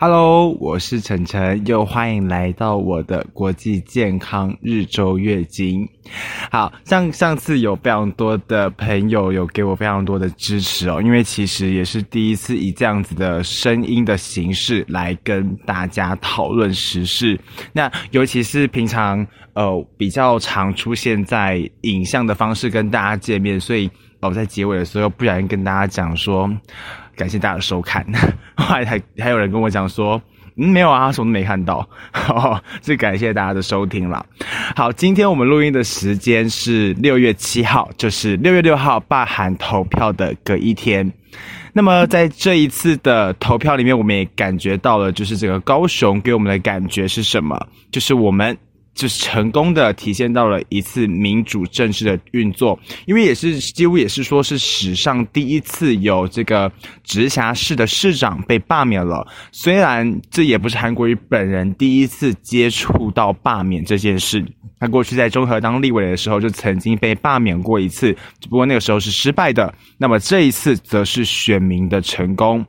Hello，我是晨晨，又欢迎来到我的国际健康日周月经。好，像上次有非常多的朋友有给我非常多的支持哦，因为其实也是第一次以这样子的声音的形式来跟大家讨论时事。那尤其是平常呃比较常出现在影像的方式跟大家见面，所以我在结尾的时候不小心跟大家讲说。感谢大家的收看，后来还还有人跟我讲说，嗯，没有啊，什么都没看到，哦，是感谢大家的收听了。好，今天我们录音的时间是六月七号，就是六月六号罢韩投票的隔一天。那么在这一次的投票里面，我们也感觉到了，就是这个高雄给我们的感觉是什么？就是我们。就是成功的体现到了一次民主政治的运作，因为也是几乎也是说是史上第一次有这个直辖市的市长被罢免了。虽然这也不是韩国瑜本人第一次接触到罢免这件事，他过去在中和当立委的时候就曾经被罢免过一次，只不过那个时候是失败的。那么这一次则是选民的成功。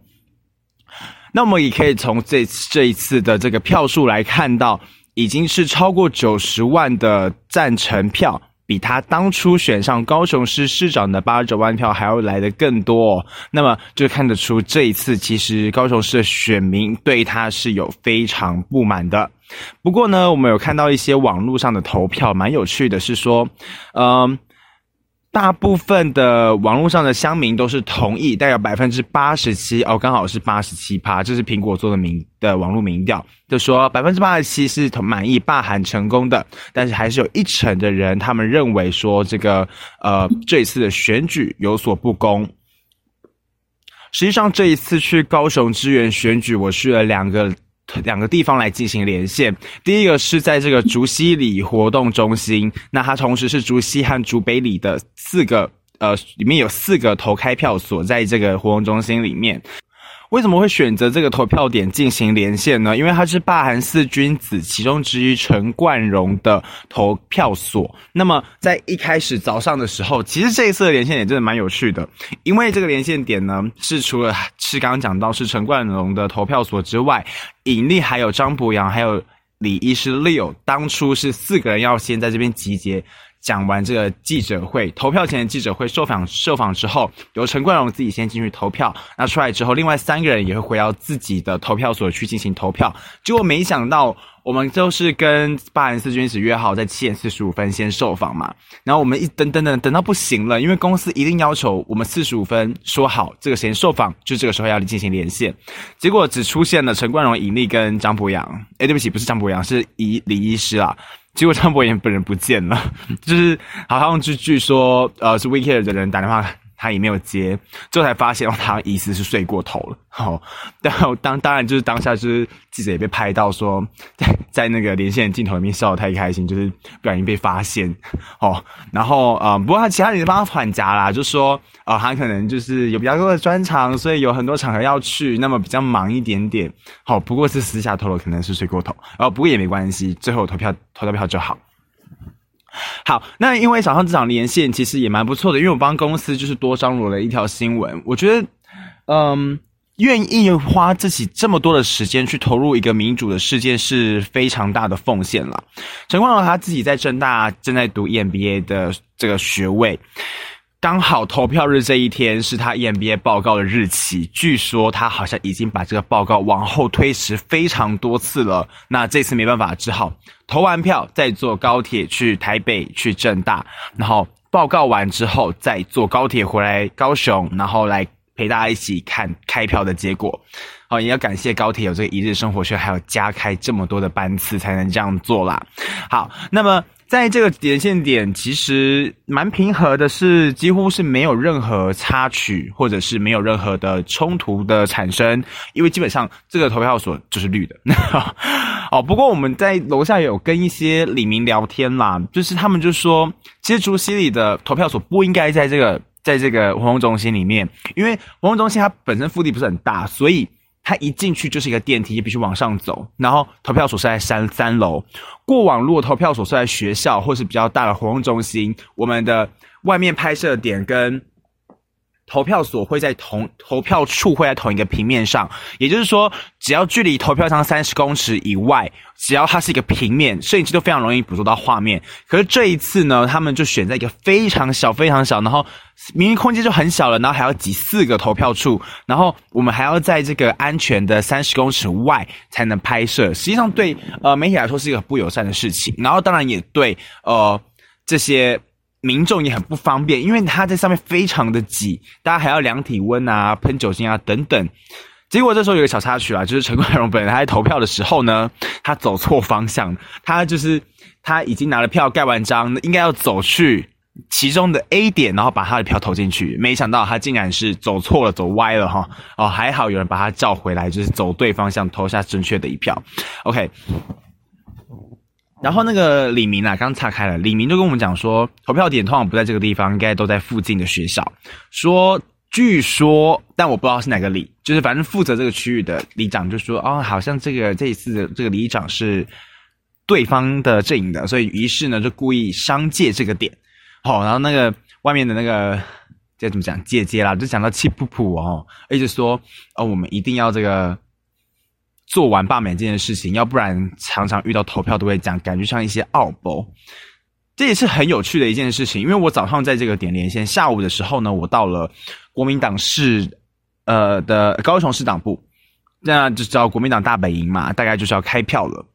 那我们也可以从这这一次的这个票数来看到。已经是超过九十万的赞成票，比他当初选上高雄市市长的八十九万票还要来得更多。那么就看得出这一次其实高雄市的选民对他是有非常不满的。不过呢，我们有看到一些网络上的投票，蛮有趣的是说，嗯。大部分的网络上的乡民都是同意，大概百分之八十七哦，刚好是八十七趴，这是苹果做的民的网络民调，就说百分之八十七是满意罢韩成功的，但是还是有一成的人，他们认为说这个呃这一次的选举有所不公。实际上这一次去高雄支援选举，我去了两个。两个地方来进行连线，第一个是在这个竹西里活动中心，那它同时是竹西和竹北里的四个，呃，里面有四个投开票所在这个活动中心里面。为什么会选择这个投票点进行连线呢？因为它是霸韩四君子其中之一陈冠荣的投票所。那么在一开始早上的时候，其实这一次的连线点真的蛮有趣的，因为这个连线点呢是除了是刚刚讲到是陈冠荣的投票所之外，尹力还有张博洋还有李医师 Leo，当初是四个人要先在这边集结。讲完这个记者会，投票前的记者会受访受访之后，由陈冠荣自己先进去投票。那出来之后，另外三个人也会回到自己的投票所去进行投票。结果没想到，我们就是跟罢韩四君子约好在七点四十五分先受访嘛。然后我们一等等等等到不行了，因为公司一定要求我们四十五分说好这个时间受访，就这个时候要进行连线。结果只出现了陈冠荣、尹力跟张博洋。诶，对不起，不是张博洋，是李李医师啊。结果张博言本人不见了，就是好像据据说，呃，是 WeCare 的人打电话，他也没有接，最后才发现，他疑似是睡过头了。好，然后当当然就是当下就是记者也被拍到说，在在那个连线镜头里面笑得太开心，就是不小心被发现。哦，然后呃，不过他其他人帮他缓颊啦，就说呃，他可能就是有比较多的专长，所以有很多场合要去，那么比较忙一点点。好，不过是私下透露，可能是睡过头。哦，不过也没关系，最后投票投到票就好。好，那因为早上这场连线其实也蛮不错的，因为我帮公司就是多张罗了一条新闻，我觉得，嗯。愿意花自己这么多的时间去投入一个民主的事件是非常大的奉献了。陈冠荣他自己在政大正在读 EMBA 的这个学位，刚好投票日这一天是他 EMBA 报告的日期。据说他好像已经把这个报告往后推迟非常多次了。那这次没办法，只好投完票再坐高铁去台北去政大，然后报告完之后再坐高铁回来高雄，然后来。陪大家一起看开票的结果，好，也要感谢高铁有这个一日生活圈，还有加开这么多的班次才能这样做啦。好，那么在这个连线点，其实蛮平和的，是几乎是没有任何插曲，或者是没有任何的冲突的产生，因为基本上这个投票所就是绿的。哦，不过我们在楼下有跟一些李明聊天啦，就是他们就说，其实竹西里的投票所不应该在这个。在这个活动中心里面，因为活动中心它本身腹地不是很大，所以它一进去就是一个电梯，必须往上走。然后投票所是在三三楼。过往如果投票所是在学校或是比较大的活动中心，我们的外面拍摄点跟投票所会在同投票处会在同一个平面上，也就是说，只要距离投票箱三十公尺以外，只要它是一个平面，摄影机都非常容易捕捉到画面。可是这一次呢，他们就选在一个非常小、非常小，然后明明空间就很小了，然后还要挤四个投票处，然后我们还要在这个安全的三十公尺外才能拍摄。实际上对呃媒体来说是一个不友善的事情，然后当然也对呃这些。民众也很不方便，因为他在上面非常的挤，大家还要量体温啊、喷酒精啊等等。结果这时候有个小插曲啊，就是陈冠荣本人他在投票的时候呢，他走错方向，他就是他已经拿了票盖完章，应该要走去其中的 A 点，然后把他的票投进去，没想到他竟然是走错了，走歪了哈。哦，还好有人把他叫回来，就是走对方向，投下正确的一票。OK。然后那个李明啊，刚岔开了。李明就跟我们讲说，投票点通常不在这个地方，应该都在附近的学校。说，据说，但我不知道是哪个里，就是反正负责这个区域的里长就说，哦，好像这个这一次的这个里长是对方的阵营的，所以于是呢就故意商借这个点。好、哦，然后那个外面的那个这怎么讲姐姐啦，就讲到气噗噗哦，一直说，哦，我们一定要这个。做完罢免这件事情，要不然常常遇到投票都会讲，感觉像一些奥博。这也是很有趣的一件事情，因为我早上在这个点连线，下午的时候呢，我到了国民党市呃的高雄市党部，那就叫国民党大本营嘛，大概就是要开票了。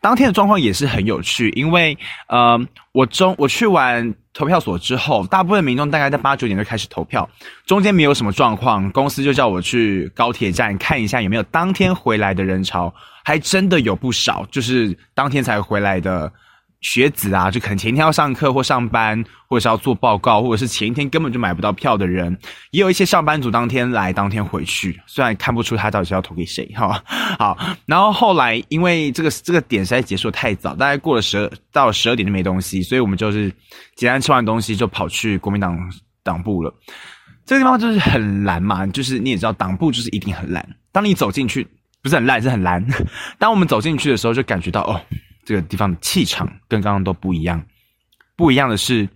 当天的状况也是很有趣，因为呃，我中我去完投票所之后，大部分民众大概在八九点就开始投票，中间没有什么状况，公司就叫我去高铁站看一下有没有当天回来的人潮，还真的有不少，就是当天才回来的。学子啊，就可能前一天要上课或上班，或者是要做报告，或者是前一天根本就买不到票的人，也有一些上班族当天来，当天回去。虽然看不出他到底是要投给谁，哈，好。然后后来因为这个这个点实在结束太早，大概过了十二到了十二点就没东西，所以我们就是简单吃完东西就跑去国民党党部了。这个地方就是很蓝嘛，就是你也知道党部就是一定很蓝。当你走进去，不是很烂，是很蓝。当我们走进去的时候，就感觉到哦。这个地方的气场跟刚刚都不一样，不一样的是，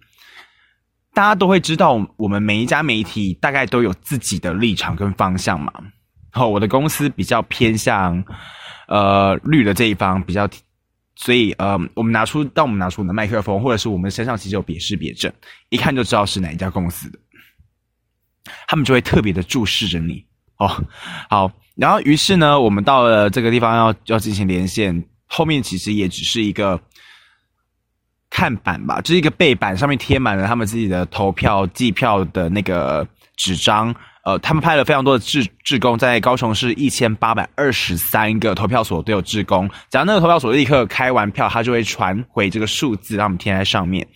大家都会知道，我们每一家媒体大概都有自己的立场跟方向嘛。然后我的公司比较偏向呃绿的这一方，比较，所以呃，我们拿出当我们拿出我们的麦克风，或者是我们身上其实有别识别证，一看就知道是哪一家公司的，他们就会特别的注视着你哦。好，然后于是呢，我们到了这个地方要要进行连线。后面其实也只是一个看板吧，就是一个背板，上面贴满了他们自己的投票计票的那个纸张。呃，他们派了非常多的志志工，在高雄市一千八百二十三个投票所都有志工。只要那个投票所立刻开完票，他就会传回这个数字，让我们贴在上面。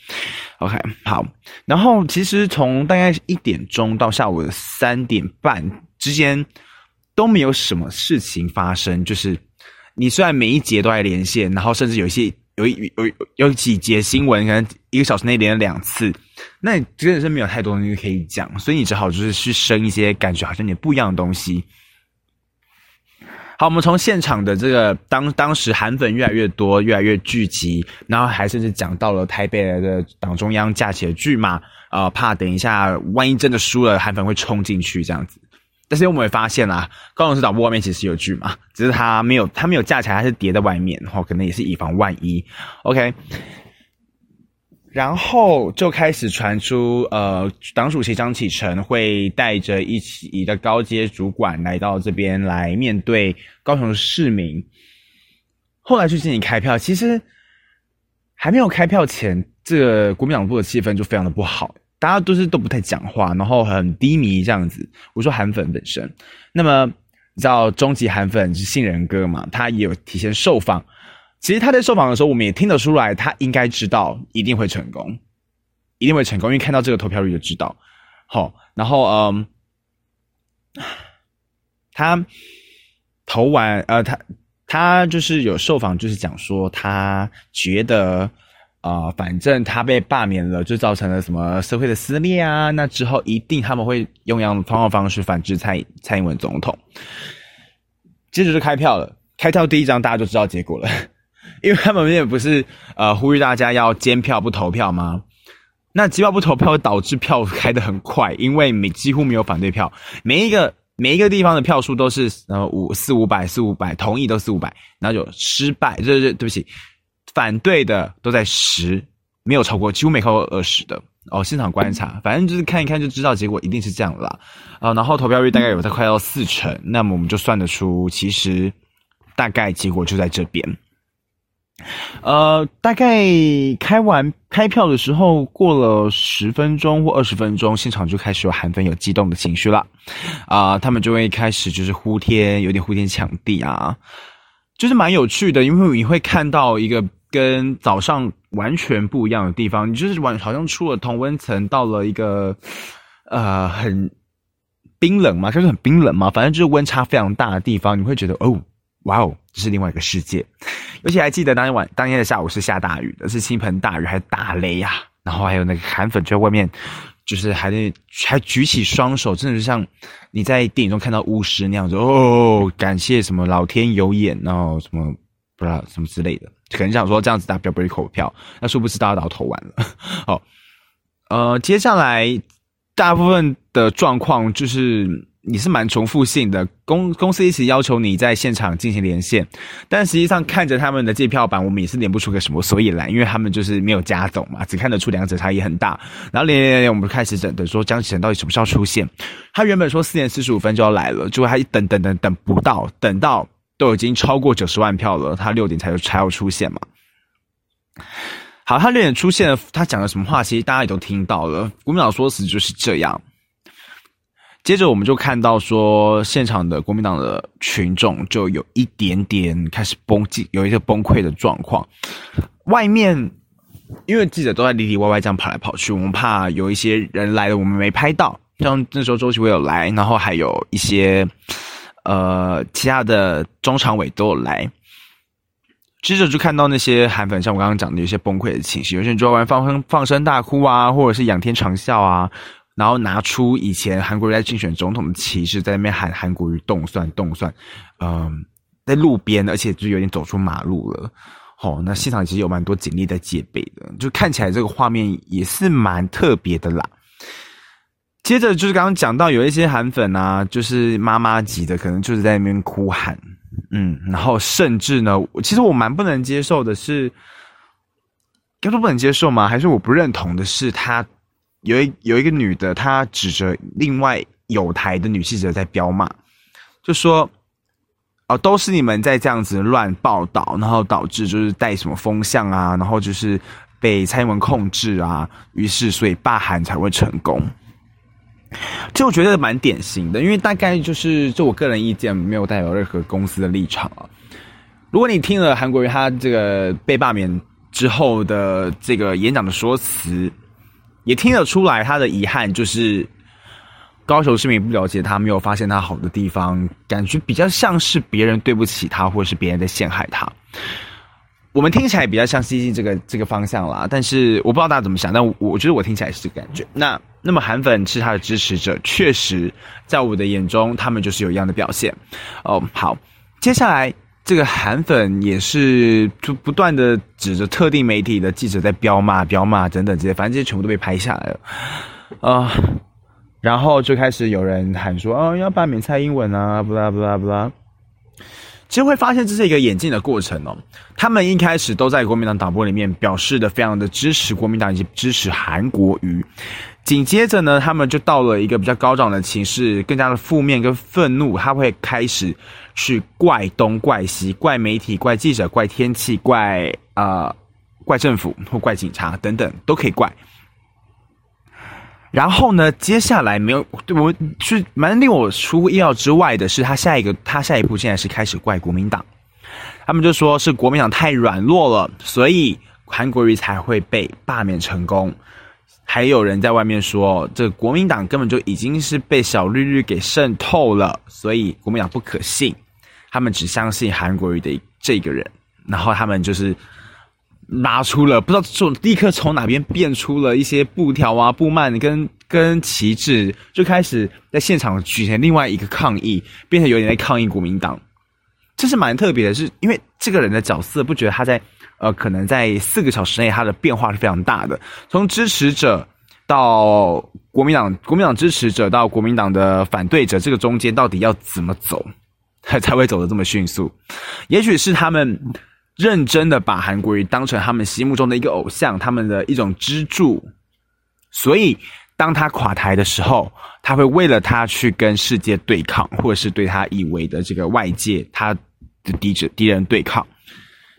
OK，好。然后其实从大概一点钟到下午的三点半之间都没有什么事情发生，就是。你虽然每一节都在连线，然后甚至有一些有有有有几节新闻，可能一个小时内连了两次，那你真的是没有太多东西可以讲，所以你只好就是去生一些感觉好像有点不一样的东西。好，我们从现场的这个当当时韩粉越来越多，越来越聚集，然后还甚至讲到了台北的党中央架起了巨马，呃，怕等一下万一真的输了，韩粉会冲进去这样子。但是我们会发现啊，高雄市党部外面其实有巨马，只是它没有，它没有架起来，它是叠在外面，然后可能也是以防万一。OK，然后就开始传出，呃，党主席张启臣会带着一起的高阶主管来到这边来面对高雄市民。后来去进行开票，其实还没有开票前，这个国民党部的气氛就非常的不好。大家都是都不太讲话，然后很低迷这样子。我说韩粉本身，那么你知道终极韩粉是杏仁哥嘛？他也有提前受访。其实他在受访的时候，我们也听得出来，他应该知道一定会成功，一定会成功，因为看到这个投票率就知道。好，然后嗯，他投完呃，他他就是有受访，就是讲说他觉得。啊、反正他被罢免了，就造成了什么社会的撕裂啊？那之后一定他们会用一样的方方式反制蔡蔡英文总统。接着就开票了，开票第一张大家就知道结果了，因为他们也不是呃呼吁大家要监票不投票吗？那机票不投票会导致票开得很快，因为每几乎没有反对票，每一个每一个地方的票数都是呃五四五百四五百，同意都四五百，然后就失败，这这对不起，反对的都在十，没有超过，几乎没超过二十的哦。现场观察，反正就是看一看就知道结果一定是这样啦。啊、呃，然后投票率大概有在快到四成，那么我们就算得出，其实大概结果就在这边。呃，大概开完开票的时候，过了十分钟或二十分钟，现场就开始有韩粉有激动的情绪了，啊、呃，他们就会开始就是呼天，有点呼天抢地啊，就是蛮有趣的，因为你会看到一个跟早上完全不一样的地方，你就是完好像出了同温层，到了一个呃很冰冷嘛，就是很冰冷嘛，反正就是温差非常大的地方，你会觉得哦。哇哦，这是另外一个世界，尤其还记得当天晚当天的下午是下大雨的，是倾盆大雨，还打雷呀、啊，然后还有那个韩粉就在外面，就是还在还举起双手，真的是像你在电影中看到巫师那样子哦，感谢什么老天有眼，然后什么不知道什么之类的，可能想说这样子大家不会投票，那殊不知大家都投完了。好，呃，接下来大部分的状况就是。你是蛮重复性的，公公司一直要求你在现场进行连线，但实际上看着他们的计票板，我们也是连不出个什么所以然，因为他们就是没有加总嘛，只看得出两者差异很大。然后连连连，我们开始等等说江启臣到底什么时候出现？他原本说四点四十五分就要来了，结果他一等等等等不到，等到都已经超过九十万票了，他六点才才要出现嘛。好，他六点出现，他讲了什么话？其实大家也都听到了，国民党说辞就是这样。接着我们就看到说，现场的国民党的群众就有一点点开始崩，有一个崩溃的状况。外面因为记者都在里里外外这样跑来跑去，我们怕有一些人来了，我们没拍到。像那时候周奇伟有来，然后还有一些呃其他的中常委都有来。接着就看到那些韩粉，像我刚刚讲的，有些崩溃的情绪，有些人就在外放声放声大哭啊，或者是仰天长啸啊。然后拿出以前韩国瑜在竞选总统的旗帜，在那边喊韩国瑜动算动算，嗯，在路边，而且就有点走出马路了。哦，那现场其实有蛮多警力在戒备的，就看起来这个画面也是蛮特别的啦。接着就是刚刚讲到有一些韩粉啊，就是妈妈级的，可能就是在那边哭喊，嗯，然后甚至呢，其实我蛮不能接受的是，要说不能接受吗？还是我不认同的是他。有一有一个女的，她指着另外有台的女记者在飙骂，就说：“哦，都是你们在这样子乱报道，然后导致就是带什么风向啊，然后就是被蔡英文控制啊，于是所以罢韩才会成功。” 就我觉得蛮典型的，因为大概就是就我个人意见，没有代表任何公司的立场啊。如果你听了韩国瑜他这个被罢免之后的这个演讲的说辞，也听得出来，他的遗憾就是高雄市民不了解他，没有发现他好的地方，感觉比较像是别人对不起他，或者是别人在陷害他。我们听起来比较像西进这个这个方向啦，但是我不知道大家怎么想，但我我觉得我听起来是这个感觉。那那么韩粉是他的支持者，确实在我的眼中，他们就是有一样的表现。哦，好，接下来。这个韩粉也是就不断的指着特定媒体的记者在彪骂、彪骂等等这些，反正这些全部都被拍下来了，啊、然后就开始有人喊说：“哦，要罢免蔡英文啊，不啦不啦不啦。”其实会发现这是一个演进的过程哦。他们一开始都在国民党党部里面表示的非常的支持国民党以及支持韩国瑜，紧接着呢，他们就到了一个比较高涨的情势，更加的负面跟愤怒，他会开始。去怪东怪西，怪媒体，怪记者，怪天气，怪呃，怪政府或怪警察等等，都可以怪。然后呢，接下来没有对，我是蛮令我出乎意料之外的是，他下一个，他下一步现在是开始怪国民党。他们就说是国民党太软弱了，所以韩国瑜才会被罢免成功。还有人在外面说，这国民党根本就已经是被小绿绿给渗透了，所以国民党不可信。他们只相信韩国瑜的这个人，然后他们就是拿出了不知道从立刻从哪边变出了一些布条啊、布幔跟跟旗帜，就开始在现场举行另外一个抗议，变成有点在抗议国民党。这是蛮特别的是，是因为这个人的角色，不觉得他在呃，可能在四个小时内他的变化是非常大的，从支持者到国民党，国民党支持者到国民党的反对者，这个中间到底要怎么走，才 才会走得这么迅速？也许是他们认真的把韩国瑜当成他们心目中的一个偶像，他们的一种支柱，所以。当他垮台的时候，他会为了他去跟世界对抗，或者是对他以为的这个外界他的敌者敌人对抗。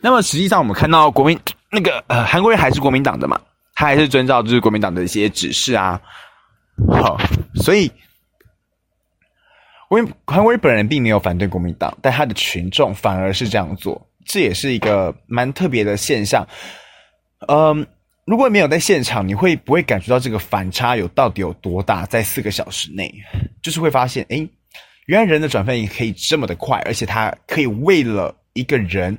那么实际上，我们看到国民那个呃韩国瑜还是国民党的嘛，他还是遵照就是国民党的一些指示啊。好，所以我，韩韩国瑜本人并没有反对国民党，但他的群众反而是这样做，这也是一个蛮特别的现象。嗯。如果没有在现场，你会不会感觉到这个反差有到底有多大？在四个小时内，就是会发现，诶，原来人的转变也可以这么的快，而且他可以为了一个人，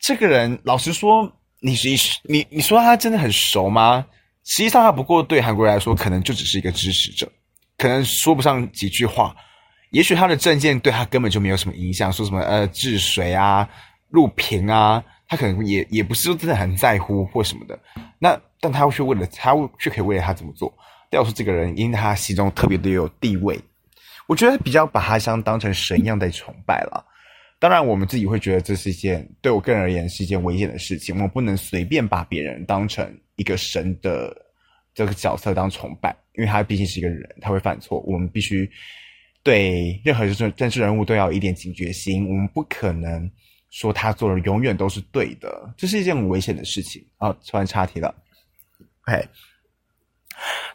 这个人老实说，你你你你说他真的很熟吗？实际上，他不过对韩国人来说，可能就只是一个支持者，可能说不上几句话，也许他的政见对他根本就没有什么影响，说什么呃治水啊、录屏啊。他可能也也不是说真的很在乎或什么的，那但他会去为了他却可以为了他怎么做？要说这个人，因为他心中特别的有地位，我觉得比较把他像当成神一样在崇拜了。当然，我们自己会觉得这是一件对我个人而言是一件危险的事情。我们不能随便把别人当成一个神的这个角色当崇拜，因为他毕竟是一个人，他会犯错。我们必须对任何政政治人物都要有一点警觉心，我们不可能。说他做的永远都是对的，这是一件很危险的事情啊！突然岔题了，OK，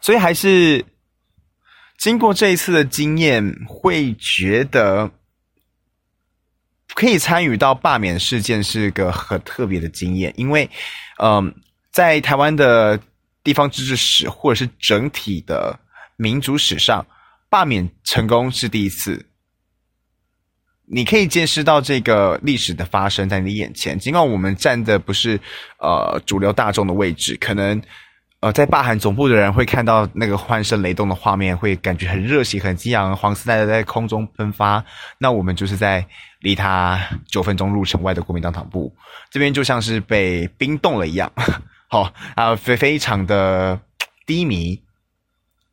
所以还是经过这一次的经验，会觉得可以参与到罢免事件是个很特别的经验，因为，嗯，在台湾的地方自治史或者是整体的民主史上，罢免成功是第一次。你可以见识到这个历史的发生在你眼前，尽管我们站的不是呃主流大众的位置，可能呃在霸韩总部的人会看到那个欢声雷动的画面，会感觉很热血、很激昂，黄丝带在在空中喷发。那我们就是在离他九分钟路程外的国民党党部，这边就像是被冰冻了一样，好啊，非非常的低迷，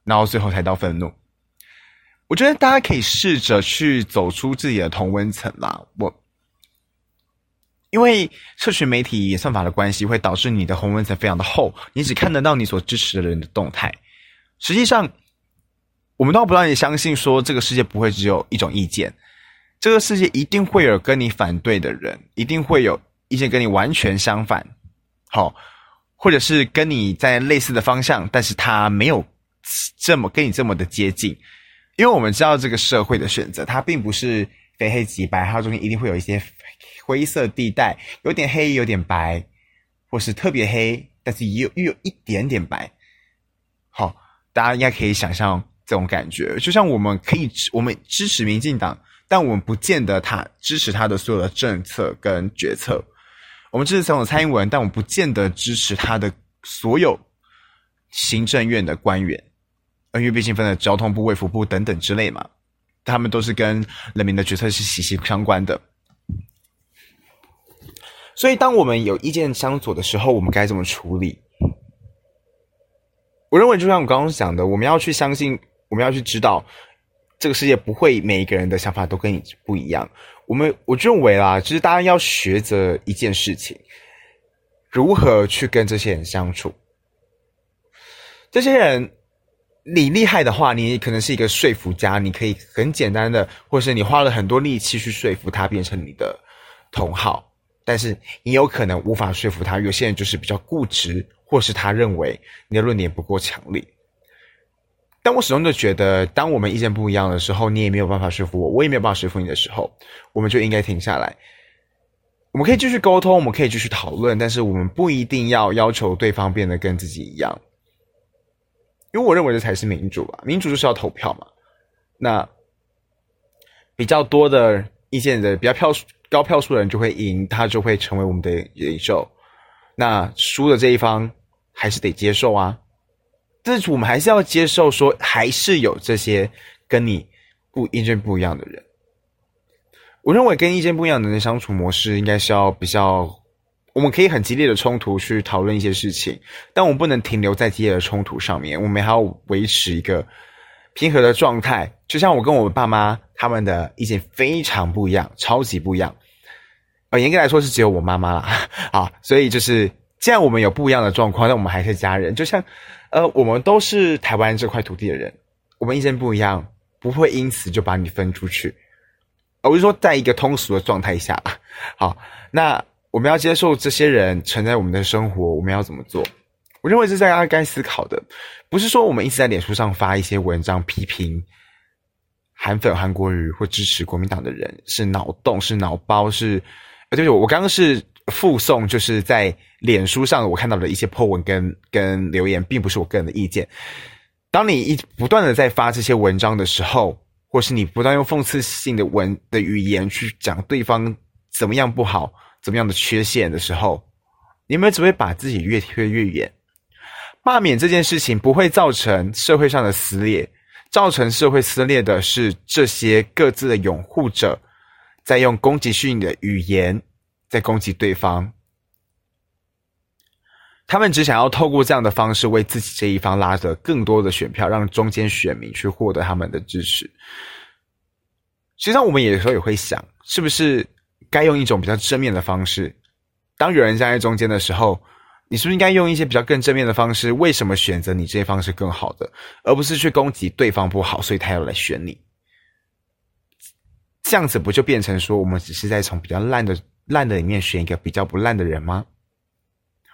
然后最后才到愤怒。我觉得大家可以试着去走出自己的同温层啦。我因为社群媒体演算法的关系，会导致你的同温层非常的厚，你只看得到你所支持的人的动态。实际上，我们都不让你相信说这个世界不会只有一种意见，这个世界一定会有跟你反对的人，一定会有意见跟你完全相反，好，或者是跟你在类似的方向，但是他没有这么跟你这么的接近。因为我们知道这个社会的选择，它并不是非黑即白，它中间一定会有一些灰色地带，有点黑，有点白，或是特别黑，但是也有又有一点点白。好，大家应该可以想象这种感觉，就像我们可以我们支持民进党，但我们不见得他支持他的所有的政策跟决策。我们支持总统蔡英文，但我们不见得支持他的所有行政院的官员。因为毕竟分了交通部、卫福部等等之类嘛，他们都是跟人民的决策是息息相关的。所以，当我们有意见相左的时候，我们该怎么处理？我认为，就像我刚刚讲的，我们要去相信，我们要去知道，这个世界不会每一个人的想法都跟你不一样。我们我认为啦，就是大家要学着一件事情，如何去跟这些人相处。这些人。你厉害的话，你可能是一个说服家，你可以很简单的，或是你花了很多力气去说服他变成你的同好，但是你有可能无法说服他。有些人就是比较固执，或是他认为你的论点不够强烈。但我始终都觉得，当我们意见不一样的时候，你也没有办法说服我，我也没有办法说服你的时候，我们就应该停下来。我们可以继续沟通，我们可以继续讨论，但是我们不一定要要求对方变得跟自己一样。因为我认为这才是民主吧，民主就是要投票嘛。那比较多的意见的比较票数高票数的人就会赢，他就会成为我们的领袖。那输的这一方还是得接受啊。但是我们还是要接受说，还是有这些跟你不意见不一样的人。我认为跟意见不一样的人相处模式，应该是要比较，我们可以很激烈的冲突去讨论一些事情，但我们不能停留在激烈的冲突上面，我们还要维持一个平和的状态。就像我跟我爸妈他们的意见非常不一样，超级不一样。呃，严格来说是只有我妈妈啦，啊，所以就是既然我们有不一样的状况，但我们还是家人。就像，呃，我们都是台湾这块土地的人，我们意见不一样，不会因此就把你分出去。我是说，在一个通俗的状态下，好，那我们要接受这些人存在我们的生活，我们要怎么做？我认为这是大家该思考的，不是说我们一直在脸书上发一些文章批评韩粉、韩国瑜或支持国民党的人是脑洞、是脑包、是。对不起，我刚刚是附送，就是在脸书上我看到的一些 po 文跟跟留言，并不是我个人的意见。当你一不断的在发这些文章的时候，或是你不断用讽刺性的文的语言去讲对方怎么样不好、怎么样的缺陷的时候，你们只会把自己越推越远。罢免这件事情不会造成社会上的撕裂，造成社会撕裂的是这些各自的拥护者。在用攻击性的语言在攻击对方，他们只想要透过这样的方式为自己这一方拉得更多的选票，让中间选民去获得他们的支持。实际上，我们有时候也会想，是不是该用一种比较正面的方式？当有人站在中间的时候，你是不是应该用一些比较更正面的方式？为什么选择你这些方式更好的，而不是去攻击对方不好，所以他要来选你？这样子不就变成说，我们只是在从比较烂的烂的里面选一个比较不烂的人吗？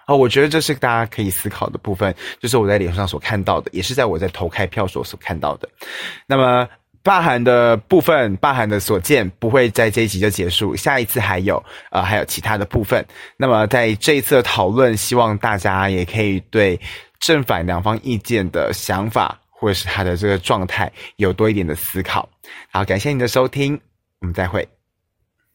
哦，我觉得这是大家可以思考的部分，就是我在脸上所看到的，也是在我在投开票所所看到的。那么罢韩的部分，罢韩的所见不会在这一集就结束，下一次还有呃还有其他的部分。那么在这一次的讨论，希望大家也可以对正反两方意见的想法，或者是他的这个状态有多一点的思考。好，感谢你的收听。我们再会。